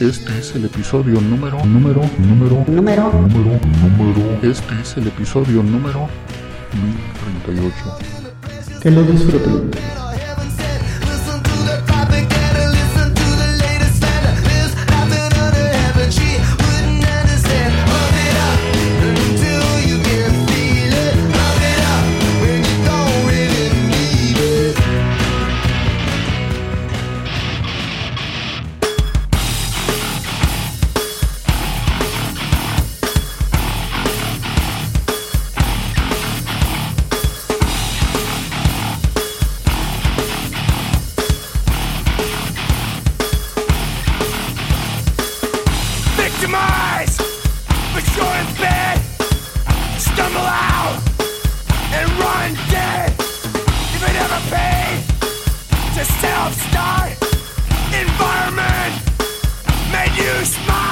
Este es el episodio número, número, número, Número número, número. Este es el episodio número 1038. que lo disfruten. Victimized, but you're in bed. Stumble out and run dead. If it ever paid to self-start, environment made you smart.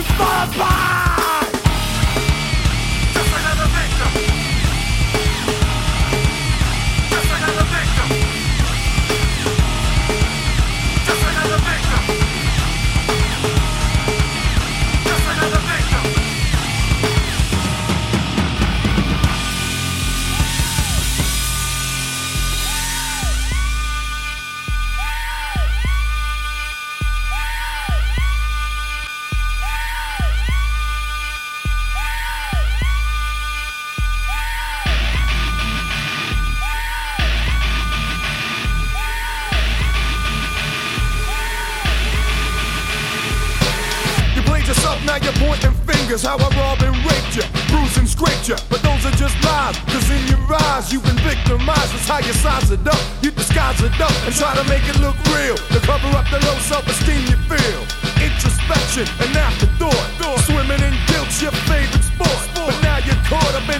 You fall pointing fingers. How I've robbed and raped you, bruised and scraped you. But those are just lies, cause in your eyes you've been victimized. That's how you size it up. You disguise it up and try to make it look real. To cover up the low self esteem you feel. Introspection and afterthought. Swimming in guilt, your favorite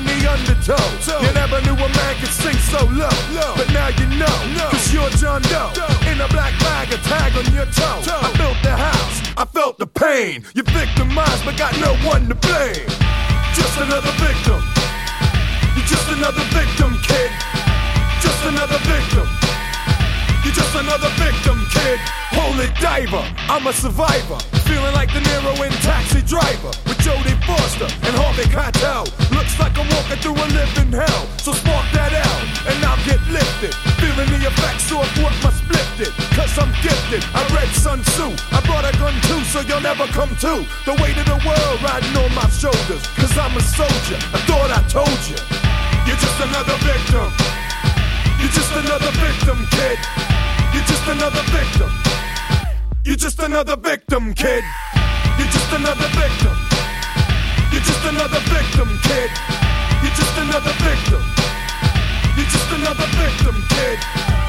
in the undertow. You never knew a man could sink so low. But now you know, cause you're John Doe. In a black bag, a tag on your toe. I built the house, I felt the pain. You victimized, but got no one to blame. Just another victim. You're just another victim, kid. Just another victim. You're just another victim, kid. Holy diver, I'm a survivor. Feeling like De Niro in Taxi Driver with Jodie Foster and Harvey Keitel. Looks like I'm walking through a living hell. So spark that out and I'll get lifted. Feeling the effects of what my split did. Cause I'm gifted. I read Sun Tzu. I brought a gun too, so you'll never come to. The weight of the world riding on my shoulders. Cause I'm a soldier. I thought I told you. You're just another victim. You're just another victim, kid. You're just another victim. You're just another victim, kid. You're just another victim. You're just another victim, kid. You're just another victim. You're just another victim, kid.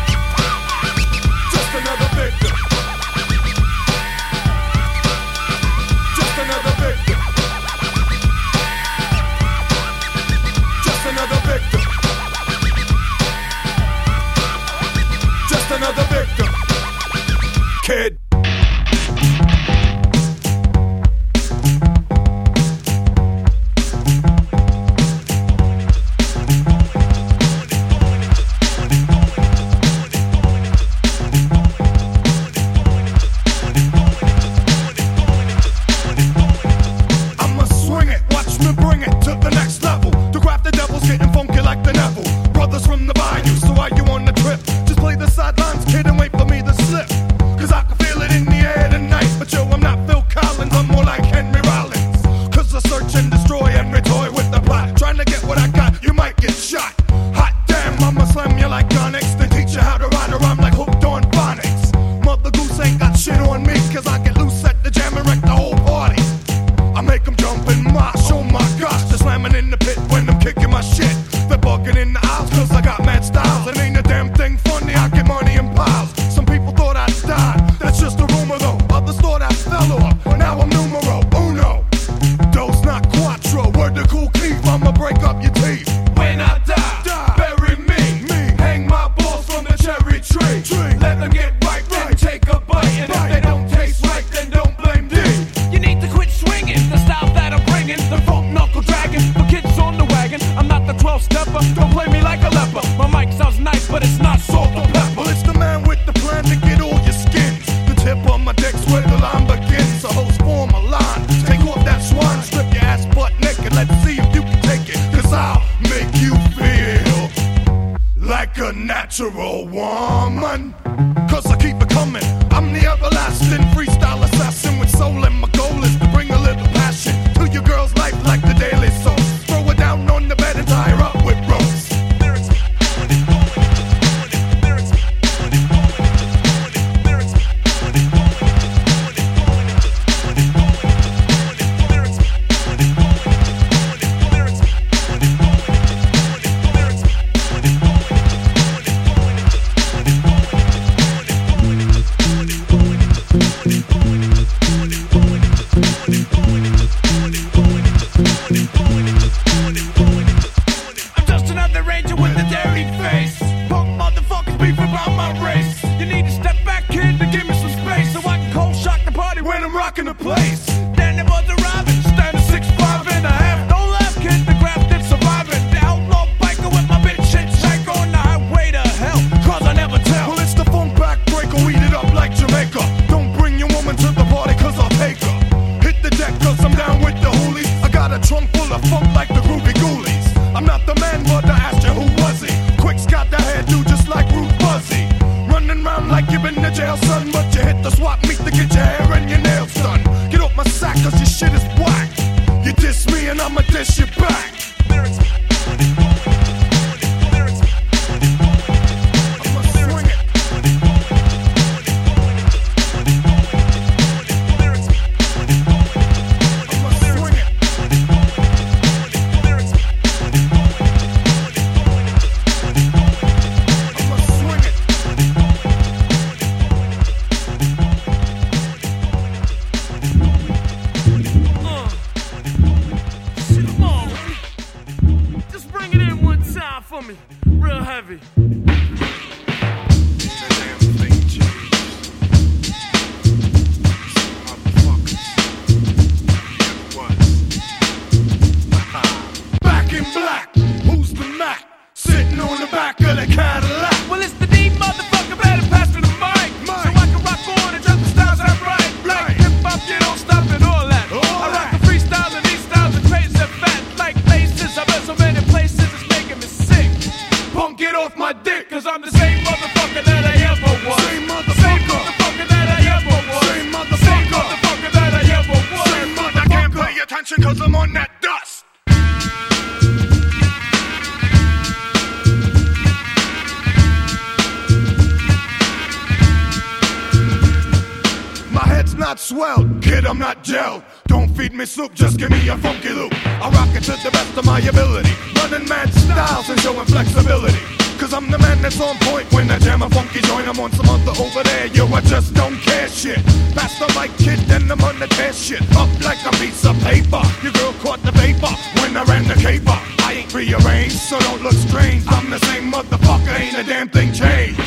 best of my ability. Running mad styles and showing flexibility. Cause I'm the man that's on point when I jam a funky joint. I'm on some other over there, yo, I just don't care shit. Pass the mic, kid, then I'm on the tear shit. Up like a piece of paper. Your girl caught the vapor when I ran the caper. I ain't rearranged, so don't look strange. I'm the same motherfucker, ain't a damn thing changed.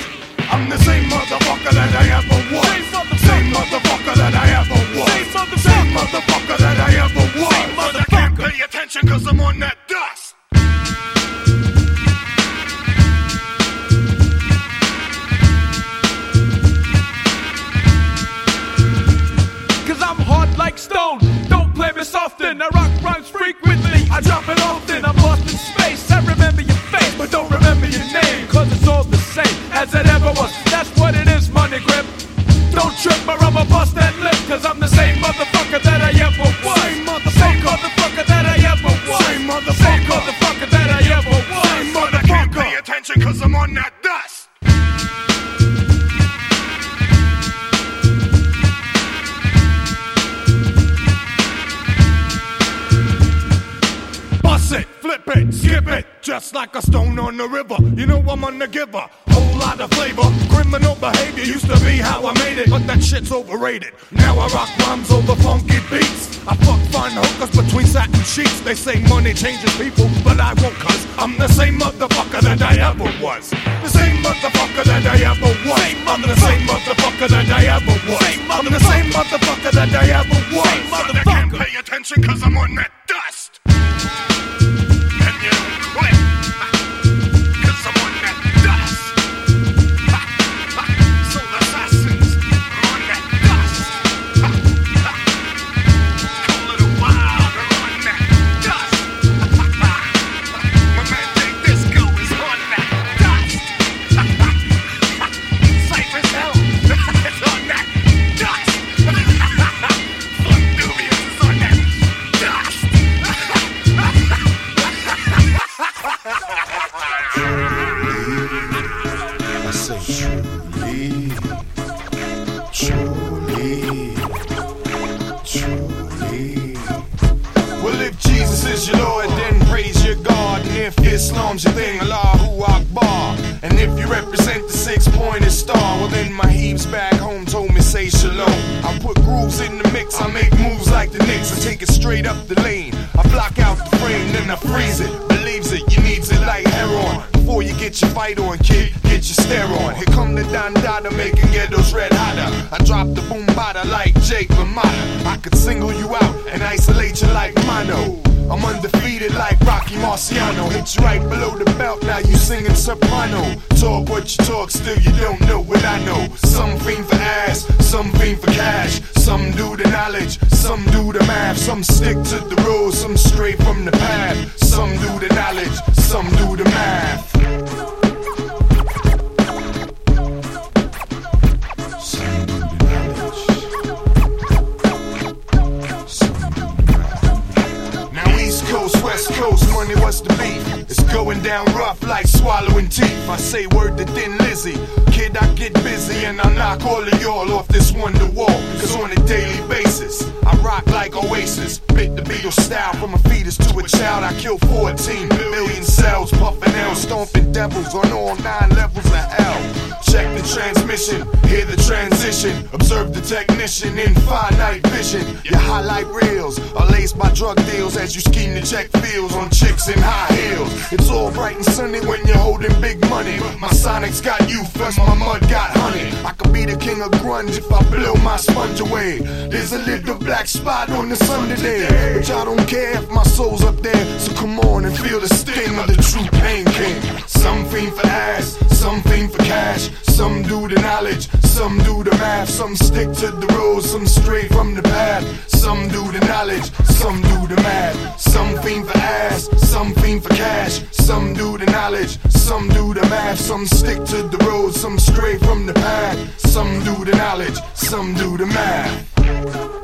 I'm the same motherfucker that I ever was. Same motherfucker, that I ever was. Same motherfucker that I ever was attention, cause I'm on that dust. Cause I'm hard like stone, don't play me often. I rock rhymes frequently, I drop it often. I'm lost in space, I remember your face, but don't remember your name. Cause it's all the same as it ever was. the river. You know I'm on the giver. Whole lot of flavor. Criminal behavior used to be how I made it, but that shit's overrated. Now I rock rhymes over funky beats. I fuck fun hookers between satin sheets. They say money changes people, but I won't cuz I'm the same motherfucker that I ever was. The same motherfucker that I ever was. I'm the same motherfucker that I ever was. I'm the same motherfucker that I ever was. Son, I can't pay attention cuz I'm on that dust. Get your stare on. Here come the Don Dada making ghettos red hotter. I drop the boom bada like Jake LaMotta. I could single you out and isolate you like mono. I'm undefeated like Rocky Marciano. Hit you right below the belt, now you singing soprano. Talk what you talk, still you don't know what I know. Some fiend for ass, some fiend for cash. Some do the knowledge, some do the math. Some stick to the rules, some stray from the path. Some do the knowledge, some do the math. What's the beef? It's going down rough like swallowing teeth. I say word to Thin Lizzy. Kid, I get busy and I knock all of y'all off this wonder wall. Cause on a daily basis, I rock like Oasis. Bit the Beatles style from a fetus to a child. I kill 14 million cells, puffing L, stomping devils on all nine levels of hell. Check the transmission, hear the transition. Observe the technician in finite vision. Your highlight reels are laced by drug deals as you scheme to check fields on chicks in high heels. It's all bright and sunny when you're holding big money. My Sonic's got you, and my mud got honey. I could be the king of grunge if I blow my sponge away. There's a little black spot on the sun today. But y'all don't care if my soul's up there. So come on and feel the sting of the true pain king. Some fiend for ass, some fiend for cash. Some do the knowledge, some do the math. Some stick to the rules, some stray from the path. Some do the knowledge, some do the math. Some fiend for ass, some fiend for cash. Some do the knowledge, some do the math. Some stick to the rules, some stray from the path. Some do the knowledge, some do the math.